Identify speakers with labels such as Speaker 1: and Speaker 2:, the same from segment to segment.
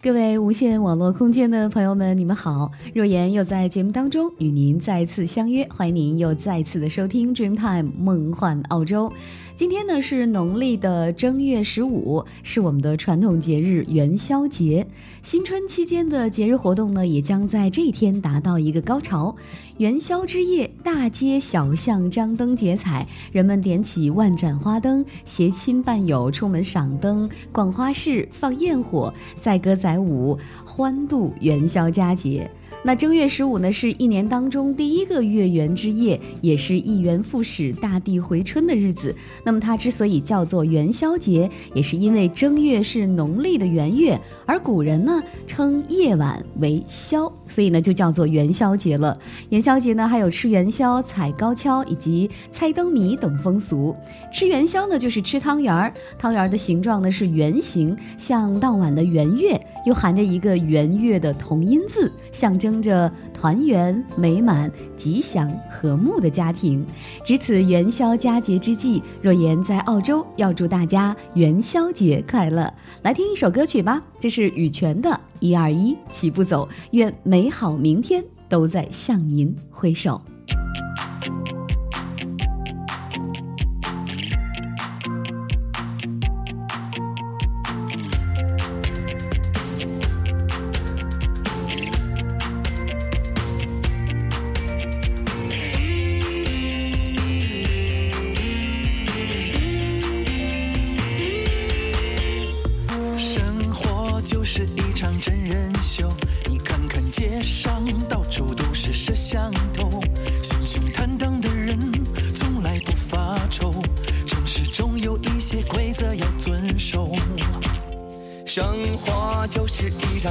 Speaker 1: 各位无线网络空间的朋友们，你们好！若言又在节目当中与您再次相约，欢迎您又再次的收听 Dreamtime 梦幻澳洲。今天呢是农历的正月十五，是我们的传统节日元宵节。新春期间的节日活动呢，也将在这一天达到一个高潮。元宵之夜，大街小巷张灯结彩，人们点起万盏花灯，携亲伴友出门赏灯、逛花市、放焰火，载歌载舞，欢度元宵佳节。那正月十五呢，是一年当中第一个月圆之夜，也是一元复始、大地回春的日子。那么它之所以叫做元宵节，也是因为正月是农历的元月，而古人呢称夜晚为宵，所以呢就叫做元宵节了。元宵节呢还有吃元宵、踩高跷以及猜灯谜等风俗。吃元宵呢就是吃汤圆儿，汤圆儿的形状呢是圆形，像当晚的圆月，又含着一个圆月的同音字，象征。生着团圆、美满、吉祥、和睦的家庭。值此元宵佳节之际，若言在澳洲要祝大家元宵节快乐。来听一首歌曲吧，这是羽泉的《一二一起步走》，愿美好明天都在向您挥手。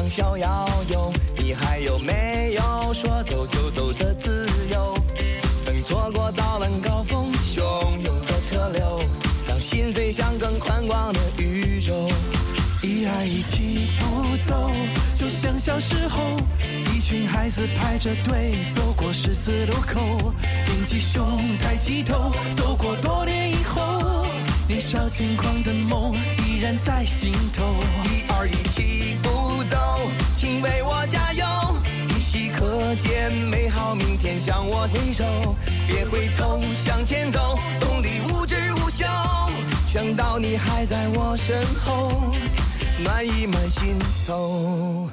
Speaker 2: 逍遥游，你还有没有说走就走的自由？等错过早晚高峰汹涌的车流，让心飞向更宽广的宇宙。一二一起步走，就像小时候，一群孩子排着队走过十字路口，挺起胸，抬起头，走过多年以后。年少轻狂的梦依然在心头，一二一起走，请为我加油！依稀可见美好明天向我挥手，别回头向前走，动力无止无休。想到你还在我身后，暖意满心头。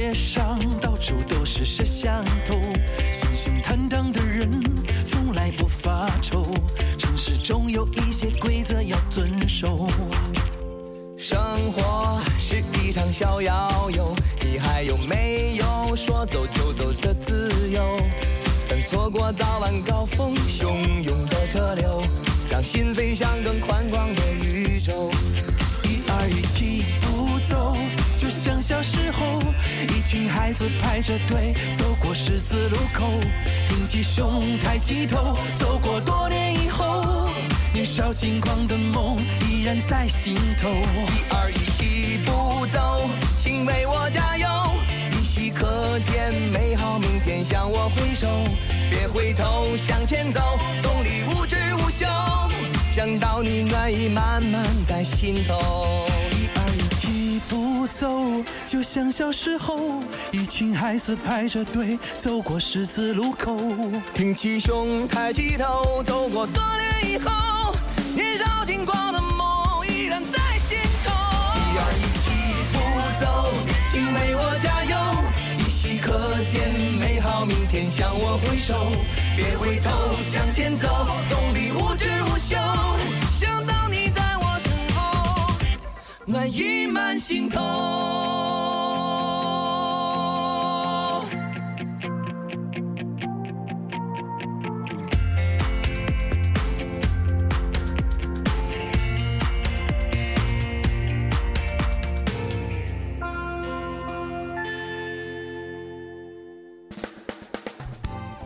Speaker 2: 街上到处都是摄像头，心胸坦荡的人从来不发愁，城市中有一些规则要遵守。生活是一场逍遥游，你还有没有说走就走的自由？等错过早晚高峰汹涌的车流，让心飞向更宽广的宇宙。一二一起。走，就像小时候，一群孩子排着队走过十字路口，挺起胸，抬起头，走过多年以后，年少轻狂的梦依然在心头。一二一，起步走，请为我加油，依稀可见美好明天向我挥手，别回头向前走，动力无止无休，想到你暖意满满在心头。不走，就像小时候，一群孩子排着队走过十字路口，挺起胸，抬起头，走过多年以后，年少轻狂的梦依然在心头。一二一，起步走，请为我加油，依稀可。
Speaker 3: 见，美好明天向我挥手，别回头，向前走，动力无止无休。想到你在我身后，暖意满心头。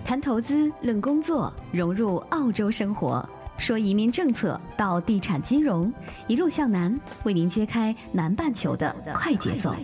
Speaker 1: 谈投资，论工作，融入澳洲生活，说移民政策到地产金融，一路向南，为您揭开南半球的快节奏。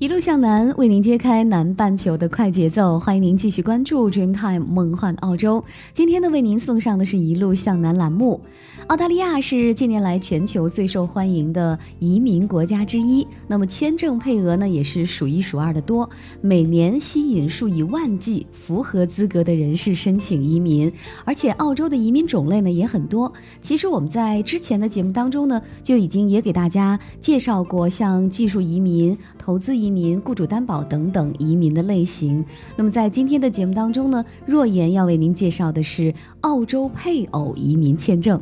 Speaker 1: 一路向南，为您揭开南半球的快节奏。欢迎您继续关注 Dreamtime 梦幻澳洲。今天呢，为您送上的是一路向南栏目。澳大利亚是近年来全球最受欢迎的移民国家之一，那么签证配额呢也是数一数二的多，每年吸引数以万计符合资格的人士申请移民，而且澳洲的移民种类呢也很多。其实我们在之前的节目当中呢就已经也给大家介绍过，像技术移民、投资移移民、雇主担保等等移民的类型。那么在今天的节目当中呢，若言要为您介绍的是澳洲配偶移民签证。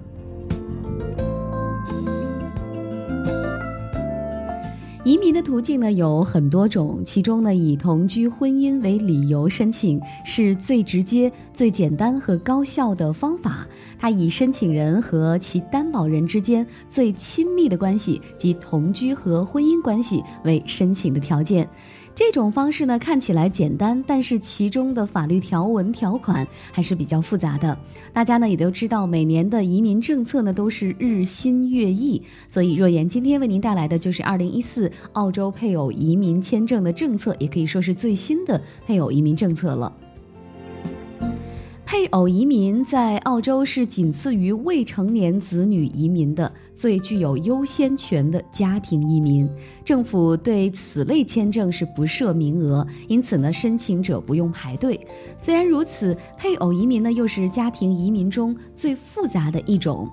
Speaker 1: 移民的途径呢有很多种，其中呢以同居婚姻为理由申请是最直接、最简单和高效的方法。它以申请人和其担保人之间最亲密的关系及同居和婚姻关系为申请的条件。这种方式呢看起来简单，但是其中的法律条文条款还是比较复杂的。大家呢也都知道，每年的移民政策呢都是日新月异，所以若言今天为您带来的就是二零一四澳洲配偶移民签证的政策，也可以说是最新的配偶移民政策了。配偶移民在澳洲是仅次于未成年子女移民的最具有优先权的家庭移民。政府对此类签证是不设名额，因此呢，申请者不用排队。虽然如此，配偶移民呢又是家庭移民中最复杂的一种。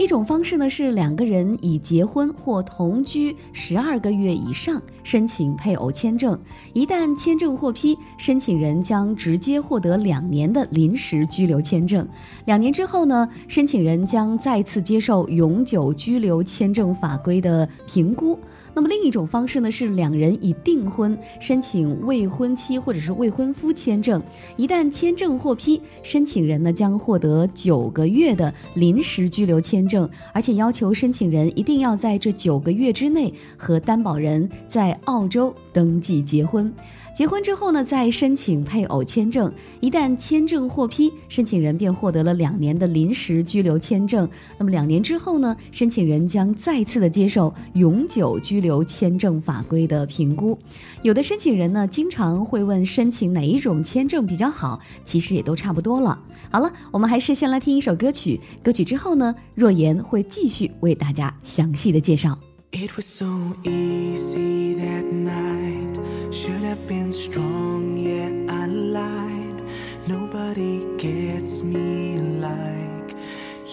Speaker 1: 一种方式呢是两个人已结婚或同居十二个月以上申请配偶签证，一旦签证获批，申请人将直接获得两年的临时居留签证。两年之后呢，申请人将再次接受永久居留签证法规的评估。那么另一种方式呢，是两人已订婚，申请未婚妻或者是未婚夫签证。一旦签证获批，申请人呢将获得九个月的临时居留签证，而且要求申请人一定要在这九个月之内和担保人在澳洲登记结婚。结婚之后呢，再申请配偶签证。一旦签证获批，申请人便获得了两年的临时居留签证。那么两年之后呢，申请人将再次的接受永久居留签证法规的评估。有的申请人呢，经常会问申请哪一种签证比较好，其实也都差不多了。好了，我们还是先来听一首歌曲。歌曲之后呢，若言会继续为大家详细的介绍。
Speaker 3: It was so easy that night. Should have been strong, yeah, I lied. Nobody gets me like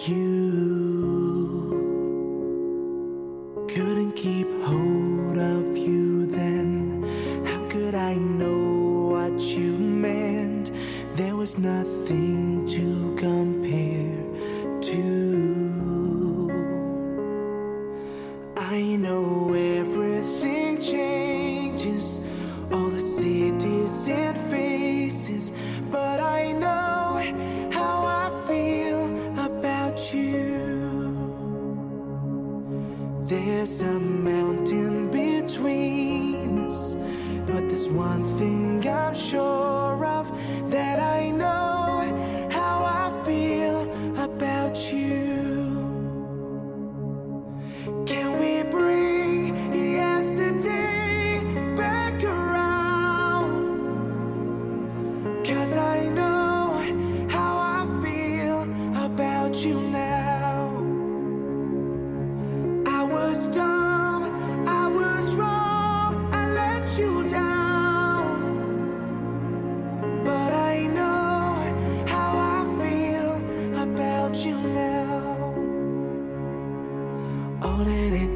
Speaker 3: you.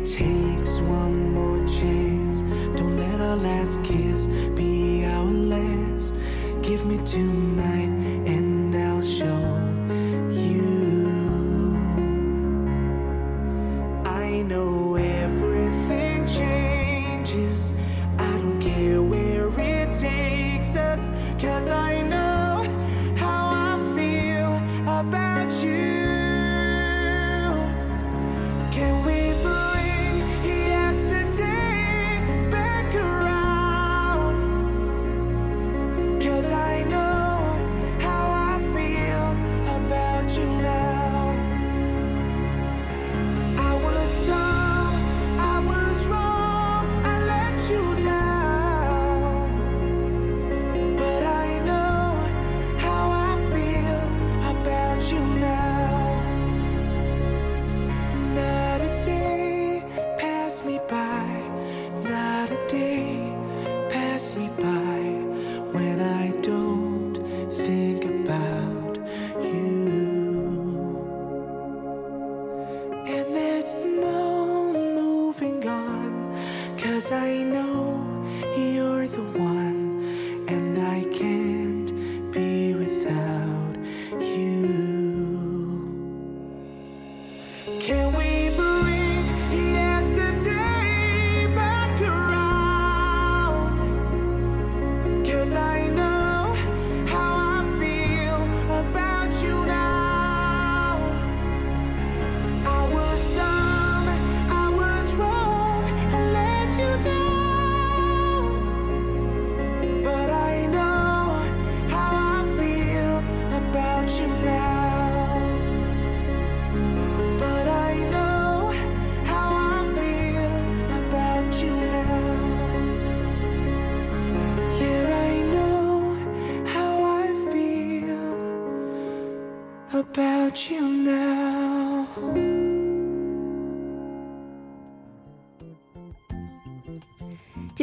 Speaker 3: takes one
Speaker 4: more chance. Don't let our last kiss be our last. Give me
Speaker 1: tonight.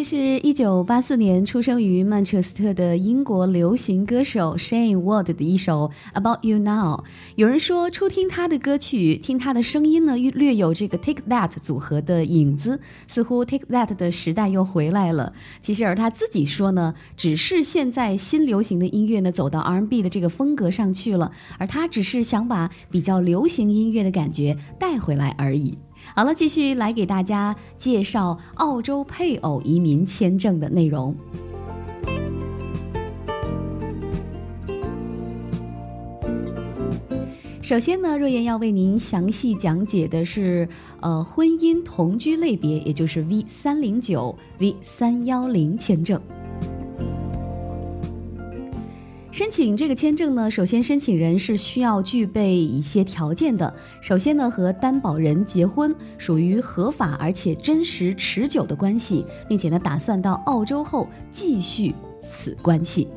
Speaker 1: 是一九八四年出生于曼彻斯特的英国流行歌手 Shane Ward 的一首《About You Now》。有人说，初听他的歌曲，听他的声音呢，略有这个 Take That 组合的影子，似乎 Take That 的时代又回来了。其实，而他自己说呢，只是现在新流行的音乐呢，走到 R&B 的这个风格上去了，而他只是想把比较流行音乐的感觉带回来而已。好了，继续来给大家介绍澳洲配偶移民签证的内容。首先呢，若言要为您详细讲解的是，呃，婚姻同居类别，也就是 V 三零九、V 三幺零签证。申请这个签证呢，首先申请人是需要具备一些条件的。首先呢，和担保人结婚，属于合法而且真实持久的关系，并且呢，打算到澳洲后继续此关系。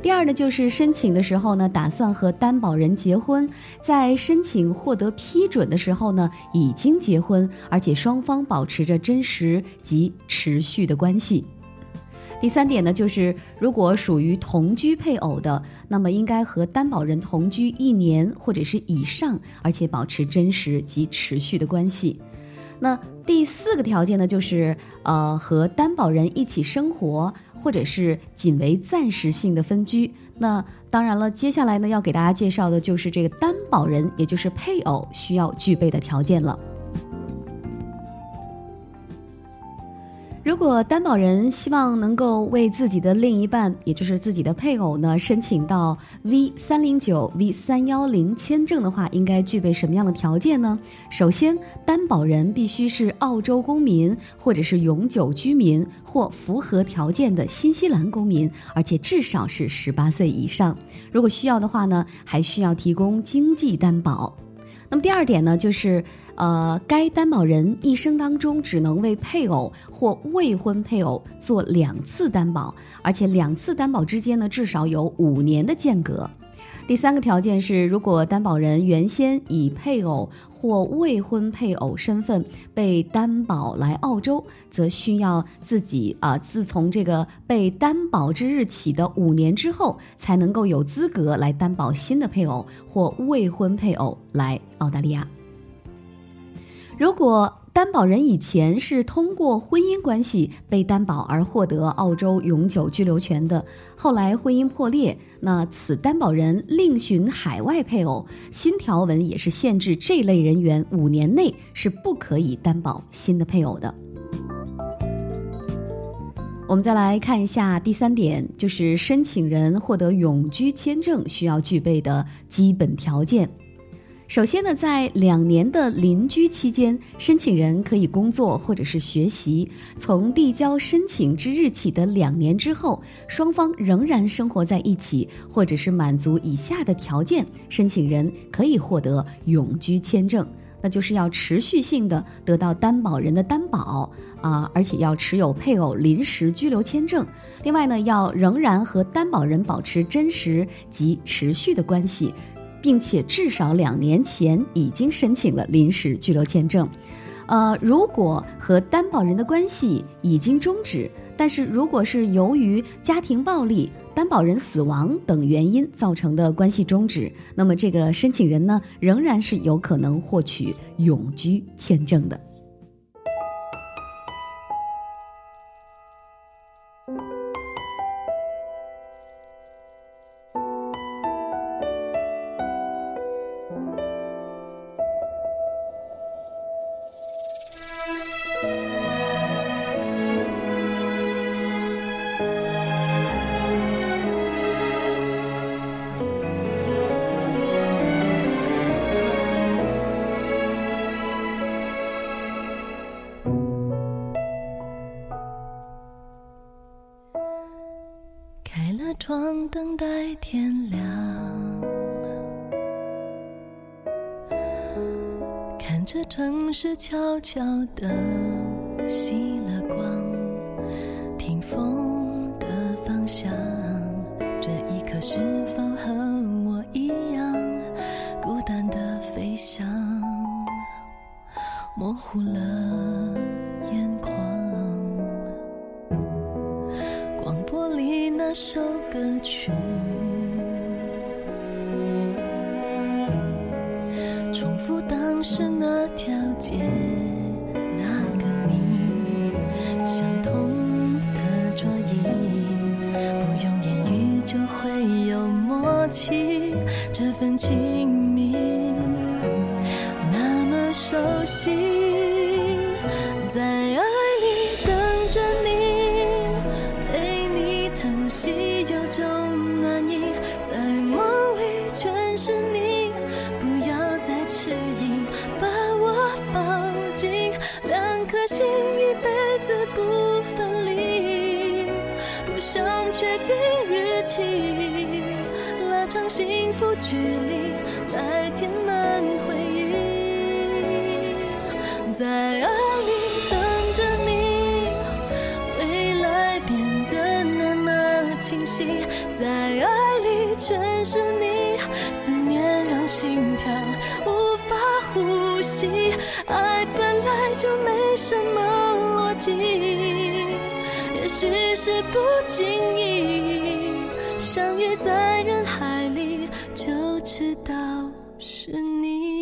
Speaker 1: 第二呢，就是申请的时候呢，打算和担保人结婚，在申请获得批准的时候呢，已经结婚，而且双方保持着真实及持续的关系。第三点呢，就是如果属于同居配偶的，那么应该和担保人同居一年或者是以上，而且保持真实及持续的关系。那第四个条件呢，就是呃和担保人一起生活，或者是仅为暂时性的分居。那当然了，接下来呢要给大家介绍的就是这个担保人，也就是配偶需要具备的条件了。如果担保人希望能够为自己的另一半，也就是自己的配偶呢，申请到 V 三零九、V 三幺零签证的话，应该具备什么样的条件呢？首先，担保人必须是澳洲公民，或者是永久居民，或符合条件的新西兰公民，而且至少是十八岁以上。如果需要的话呢，还需要提供经济担保。那么第二点呢，就是呃，该担保人一生当中只能为配偶或未婚配偶做两次担保，而且两次担保之间呢至少有五年的间隔。第三个条件是，如果担保人原先以配偶或未婚配偶身份被担保来澳洲，则需要自己啊、自从这个被担保之日起的五年之后，才能够有资格来担保新的配偶或未婚配偶来澳大利亚。如果担保人以前是通过婚姻关系被担保而获得澳洲永久居留权的，后来婚姻破裂，那此担保人另寻海外配偶，新条文也是限制这类人员五年内是不可以担保新的配偶的。我们再来看一下第三点，就是申请人获得永居签证需要具备的基本条件。首先呢，在两年的邻居期间，申请人可以工作或者是学习。从递交申请之日起的两年之后，双方仍然生活在一起，或者是满足以下的条件，申请人可以获得永居签证。那就是要持续性的得到担保人的担保啊，而且要持有配偶临时居留签证。另外呢，要仍然和担保人保持真实及持续的关系，并且至少两年前已经申请了临时居留签证。呃，如果和担保人的关系已经终止，但是如果是由于家庭暴力、担保人死亡等原因造成的关系终止，那么这个申请人呢，仍然是有可能获取永居签证的。
Speaker 5: 悄悄地熄了光，听风的方向，这一刻是否和我一样，孤单的飞翔，模糊了眼眶。广播里那首歌曲，重复当时那条街，份亲密那么熟悉。也许是不经意相遇在人海里。就知道是你。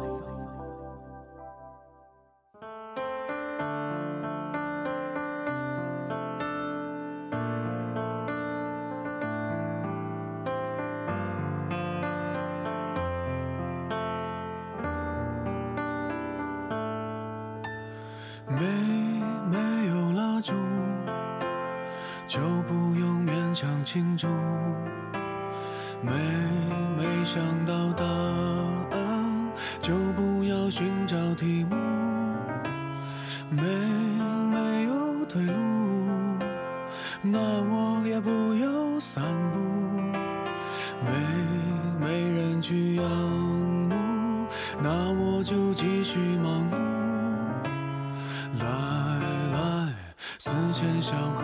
Speaker 4: 没人去仰慕，那我就继续忙碌。来来，思前想后，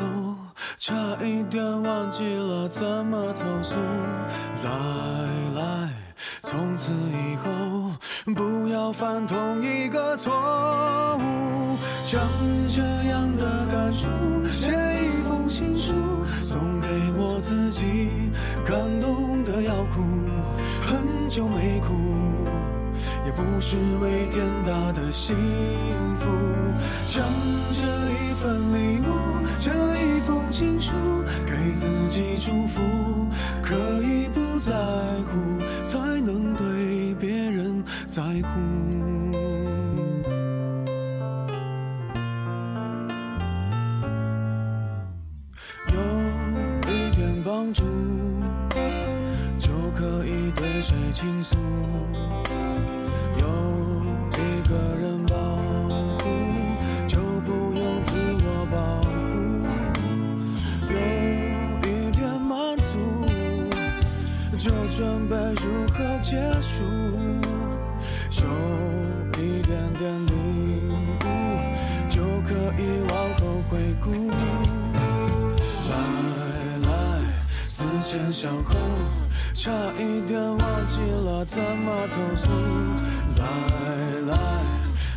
Speaker 4: 差一点忘记了怎么投诉。来来，从此以后不要犯同一个错就没哭。也不是为天大的幸福，将这一份礼物，这一封情书，给自己祝福，可以不在乎，才能对别人在乎。前想后，差一点忘记了怎么投诉。来来，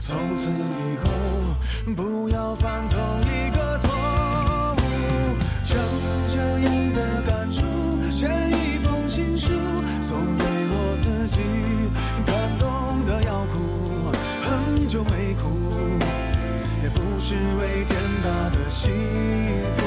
Speaker 4: 从此以后不要犯同一个错误。将这样的感触写一封情书，送给我自己，感动的要哭，很久没哭，也不是为天大的幸福。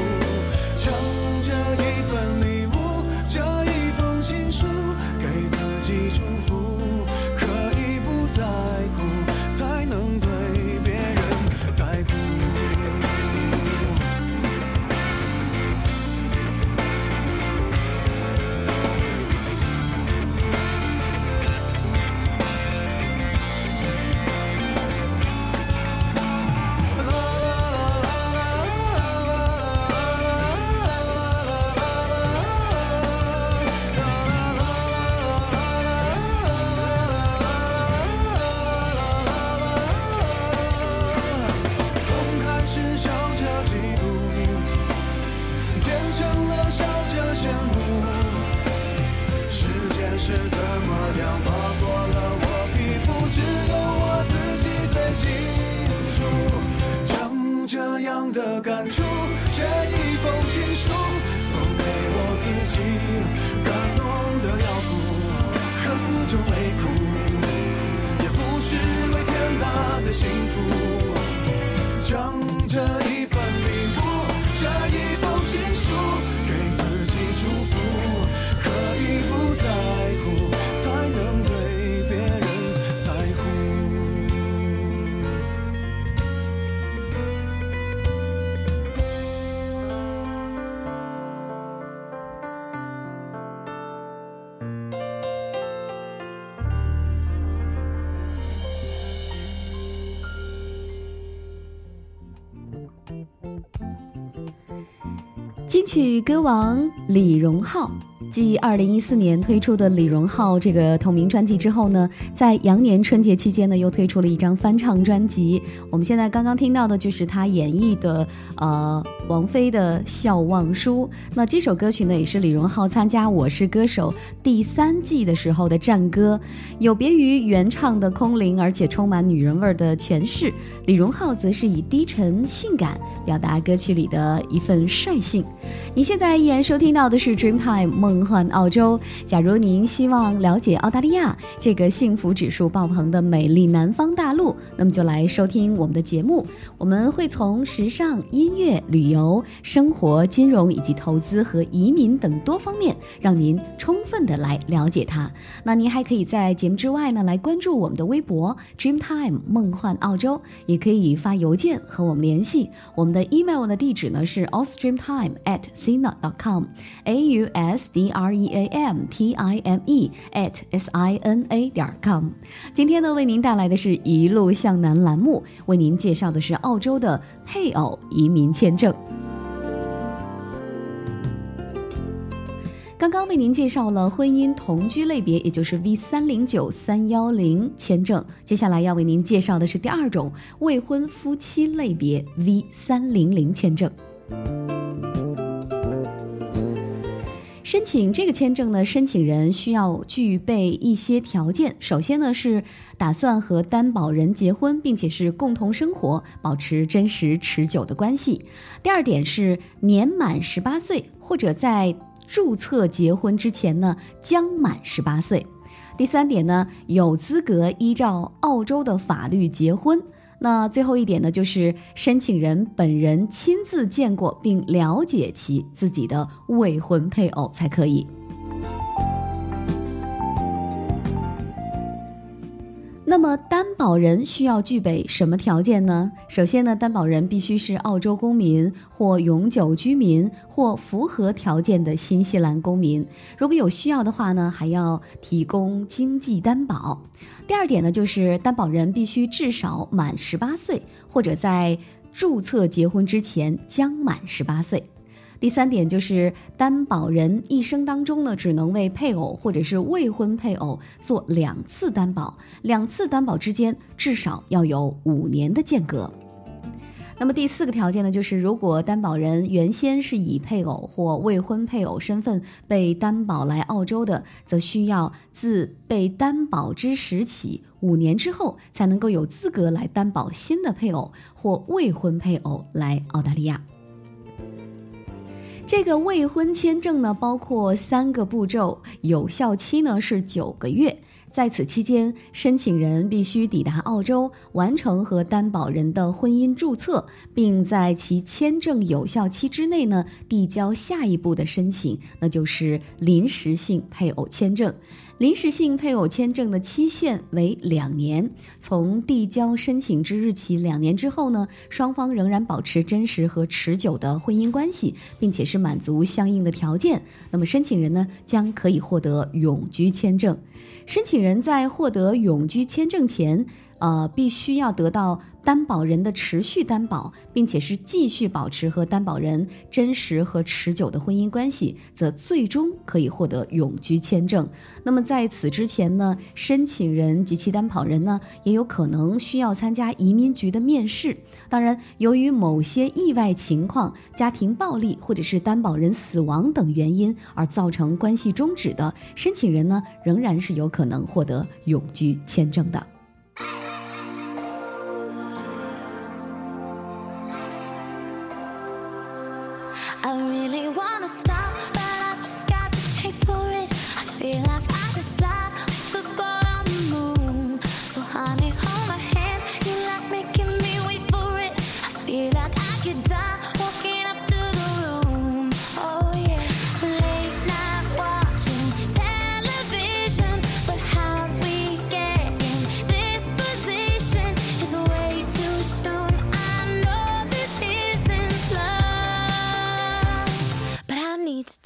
Speaker 4: 的感触写一封情书，送给我自己，感动的要哭，很久没哭，也不是为天大的幸福。将这一
Speaker 1: 曲歌王李荣浩。继二零一四年推出的李荣浩这个同名专辑之后呢，在羊年春节期间呢，又推出了一张翻唱专辑。我们现在刚刚听到的就是他演绎的呃王菲的《笑忘书》。那这首歌曲呢，也是李荣浩参加《我是歌手》第三季的时候的战歌，有别于原唱的空灵而且充满女人味的诠释，李荣浩则是以低沉性感表达歌曲里的一份率性。你现在依然收听到的是 Dreamtime 梦。幻澳洲。假如您希望了解澳大利亚这个幸福指数爆棚的美丽南方大陆，那么就来收听我们的节目。我们会从时尚、音乐、旅游、由生活、金融以及投资和移民等多方面，让您充分的来了解它。那您还可以在节目之外呢，来关注我们的微博 Dreamtime 梦幻澳洲，也可以发邮件和我们联系。我们的 email 的地址呢是 ausdreamtime at sina dot com，a u s d R E A M T I M E at S I N A 点 com。今天呢，为您带来的是一路向南栏目，为您介绍的是澳洲的配偶移民签证。刚刚为您介绍了婚姻同居类别，也就是 V 三零九三幺零签证。接下来要为您介绍的是第二种未婚夫妻类别 V 三零零签证。申请这个签证呢，申请人需要具备一些条件。首先呢，是打算和担保人结婚，并且是共同生活，保持真实持久的关系。第二点是年满十八岁，或者在注册结婚之前呢将满十八岁。第三点呢，有资格依照澳洲的法律结婚。那最后一点呢，就是申请人本人亲自见过并了解其自己的未婚配偶才可以。那么担保人需要具备什么条件呢？首先呢，担保人必须是澳洲公民或永久居民或符合条件的新西兰公民。如果有需要的话呢，还要提供经济担保。第二点呢，就是担保人必须至少满十八岁，或者在注册结婚之前将满十八岁。第三点就是担保人一生当中呢，只能为配偶或者是未婚配偶做两次担保，两次担保之间至少要有五年的间隔。那么第四个条件呢，就是如果担保人原先是以配偶或未婚配偶身份被担保来澳洲的，则需要自被担保之时起五年之后，才能够有资格来担保新的配偶或未婚配偶来澳大利亚。这个未婚签证呢，包括三个步骤，有效期呢是九个月。在此期间，申请人必须抵达澳洲，完成和担保人的婚姻注册，并在其签证有效期之内呢，递交下一步的申请，那就是临时性配偶签证。临时性配偶签证的期限为两年，从递交申请之日起两年之后呢，双方仍然保持真实和持久的婚姻关系，并且是满足相应的条件，那么申请人呢将可以获得永居签证。申请人在获得永居签证前。呃，必须要得到担保人的持续担保，并且是继续保持和担保人真实和持久的婚姻关系，则最终可以获得永居签证。那么在此之前呢，申请人及其担保人呢，也有可能需要参加移民局的面试。当然，由于某些意外情况、家庭暴力或者是担保人死亡等原因而造成关系终止的申请人呢，仍然是有可能获得永居签证的。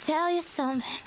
Speaker 6: tell you something.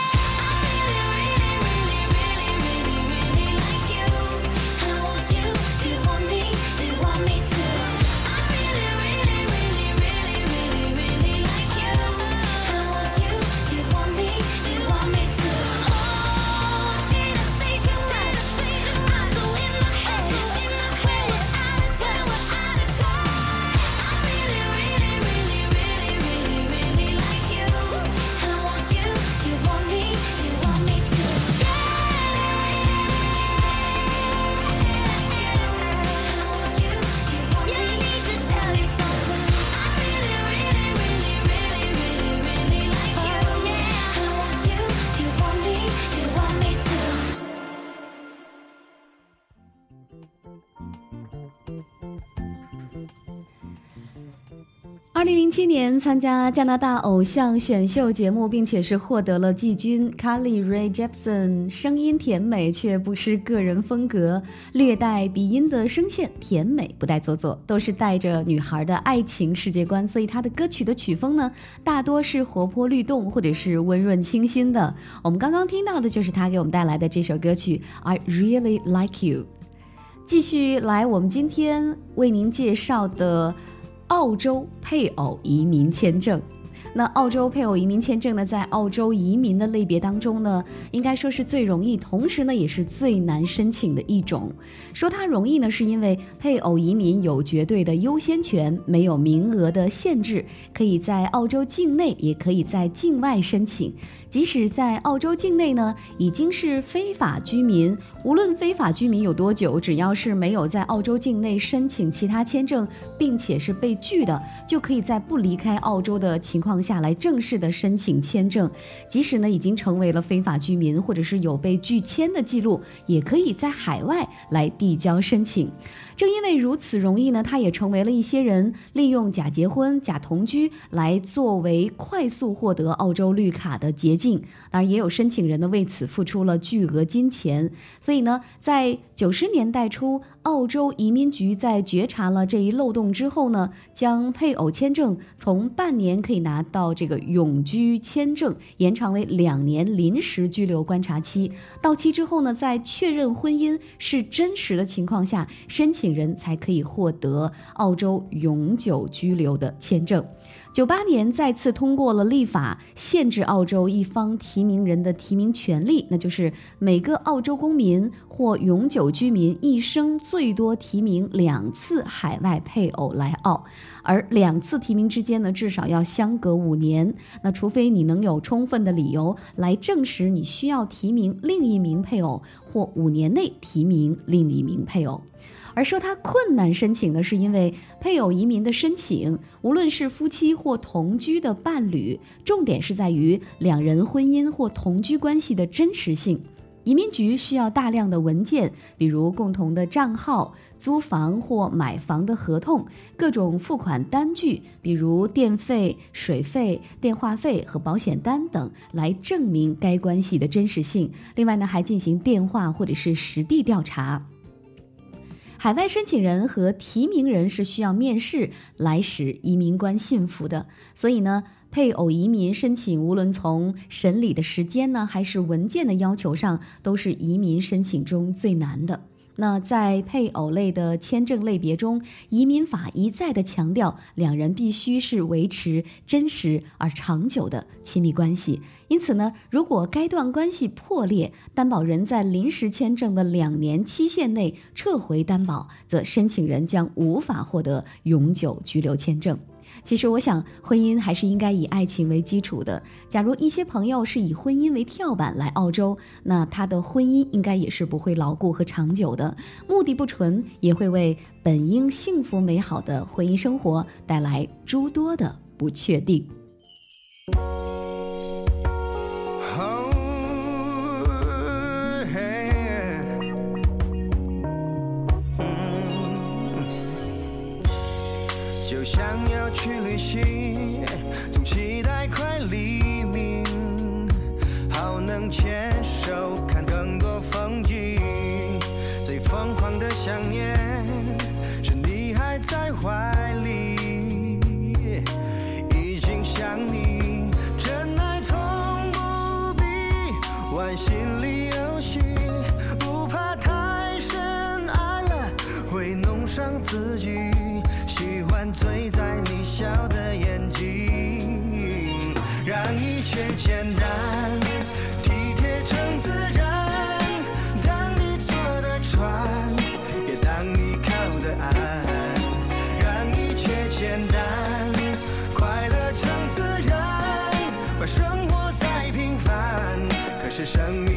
Speaker 1: 七年参加加拿大偶像选秀节目，并且是获得了季军。Carly Rae Jepsen 声音甜美，却不失个人风格，略带鼻音的声线甜美，不带做作，都是带着女孩的爱情世界观。所以她的歌曲的曲风呢，大多是活泼律动，或者是温润清新的。我们刚刚听到的就是她给我们带来的这首歌曲《I Really Like You》。继续来，我们今天为您介绍的澳洲配偶移民签证。那澳洲配偶移民签证呢，在澳洲移民的类别当中呢，应该说是最容易，同时呢也是最难申请的一种。说它容易呢，是因为配偶移民有绝对的优先权，没有名额的限制，可以在澳洲境内，也可以在境外申请。即使在澳洲境内呢，已经是非法居民，无论非法居民有多久，只要是没有在澳洲境内申请其他签证，并且是被拒的，就可以在不离开澳洲的情况下来正式的申请签证。即使呢已经成为了非法居民，或者是有被拒签的记录，也可以在海外来递交申请。正因为如此容易呢，它也成为了一些人利用假结婚、假同居来作为快速获得澳洲绿卡的捷径。当然，也有申请人呢为此付出了巨额金钱。所以呢，在九十年代初，澳洲移民局在觉察了这一漏洞之后呢，将配偶签证从半年可以拿到这个永居签证延长为两年临时居留观察期。到期之后呢，在确认婚姻是真实的情况下，申请请人才可以获得澳洲永久居留的签证。九八年再次通过了立法，限制澳洲一方提名人的提名权利，那就是每个澳洲公民或永久居民一生最多提名两次海外配偶来澳，而两次提名之间呢，至少要相隔五年。那除非你能有充分的理由来证实你需要提名另一名配偶，或五年内提名另一名配偶。而说他困难申请呢，是因为配偶移民的申请，无论是夫妻或同居的伴侣，重点是在于两人婚姻或同居关系的真实性。移民局需要大量的文件，比如共同的账号、租房或买房的合同、各种付款单据，比如电费、水费、电话费和保险单等，来证明该关系的真实性。另外呢，还进行电话或者是实地调查。海外申请人和提名人是需要面试来使移民官信服的，所以呢，配偶移民申请无论从审理的时间呢，还是文件的要求上，都是移民申请中最难的。那在配偶类的签证类别中，移民法一再的强调，两人必须是维持真实而长久的亲密关系。因此呢，如果该段关系破裂，担保人在临时签证的两年期限内撤回担保，则申请人将无法获得永久居留签证。其实，我想，婚姻还是应该以爱情为基础的。假如一些朋友是以婚姻为跳板来澳洲，那他的婚姻应该也是不会牢固和长久的，目的不纯，也会为本应幸福美好的婚姻生活带来诸多的不确定。
Speaker 7: 想要去旅行，总期待快黎明，好能见是生命。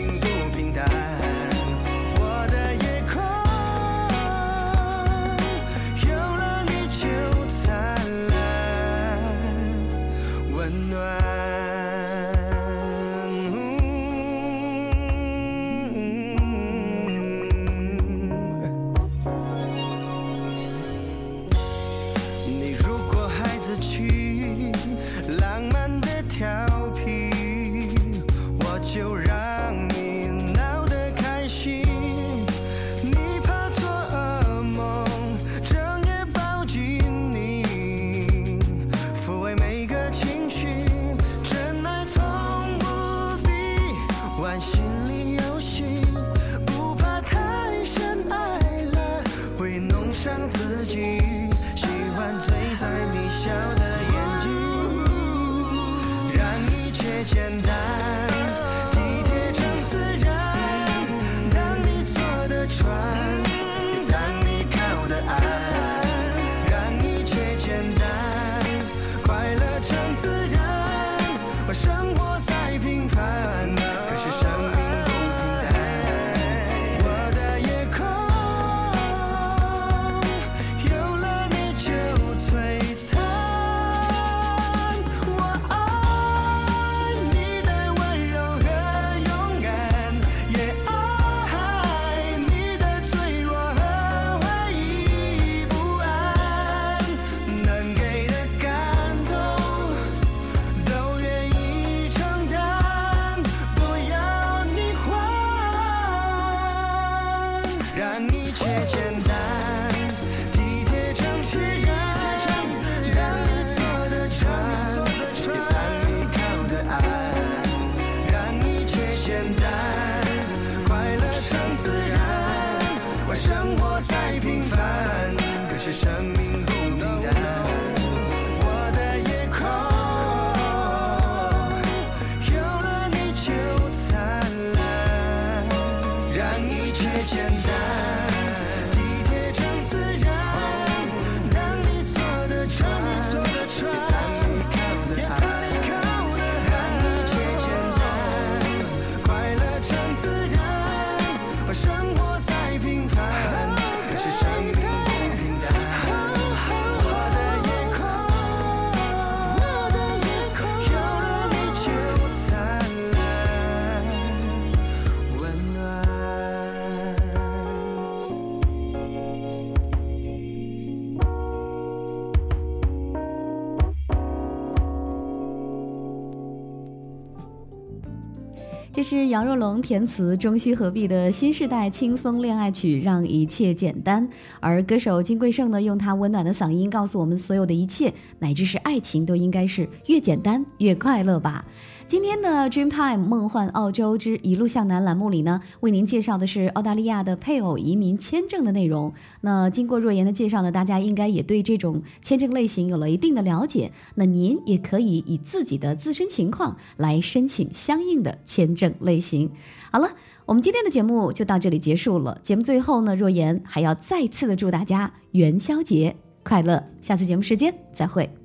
Speaker 7: 是
Speaker 1: 杨若龙填词、中西合璧的新时代轻松恋爱曲《让一切简单》，而歌手金贵晟呢，用他温暖的嗓音告诉我们，所有的一切，乃至是爱情，都应该是越简单越快乐吧。今天的 Dreamtime 梦幻澳洲之一路向南栏目里呢，为您介绍的是澳大利亚的配偶移民签证的内容。那经过若言的介绍呢，大家应该也对这种签证类型有了一定的了解。那您也可以以自己的自身情况来申请相应的签证类型。好了，我们今天的节目就到这里结束了。节目最后呢，若言还要再次的祝大家元宵节快乐。下次节目时间再会。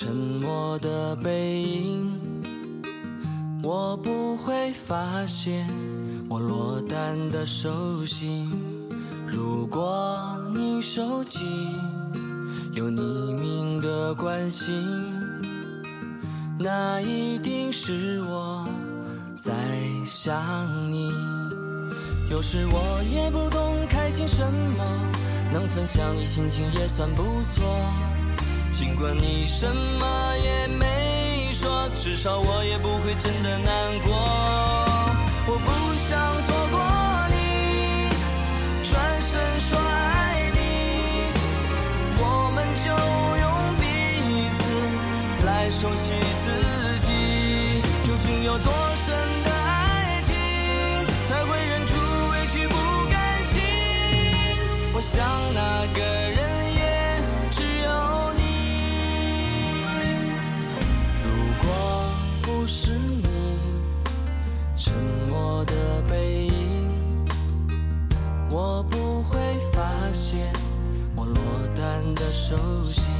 Speaker 8: 沉默的背影，我不会发现我落单的手心。如果你手机有匿名的关心，那一定是我在想你。有时我也不懂开心什么，能分享你心情也算不错。尽管你什么也没说，至少我也不会真的难过。我不想错过你，转身说爱你，我们就用彼此来熟悉自己。究竟有多深的爱情，才会忍住委屈不甘心？我想那个那些我落单的手心。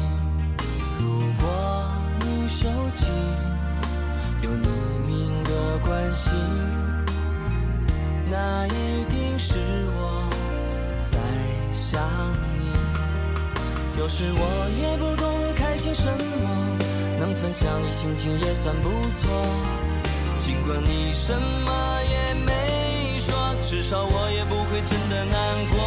Speaker 8: 如果你手机有匿名的关心，那一定是我在想你。有时我也不懂开心什么，能分享你心情也算不错。尽管你什么也没说，至少我也不会真的难过。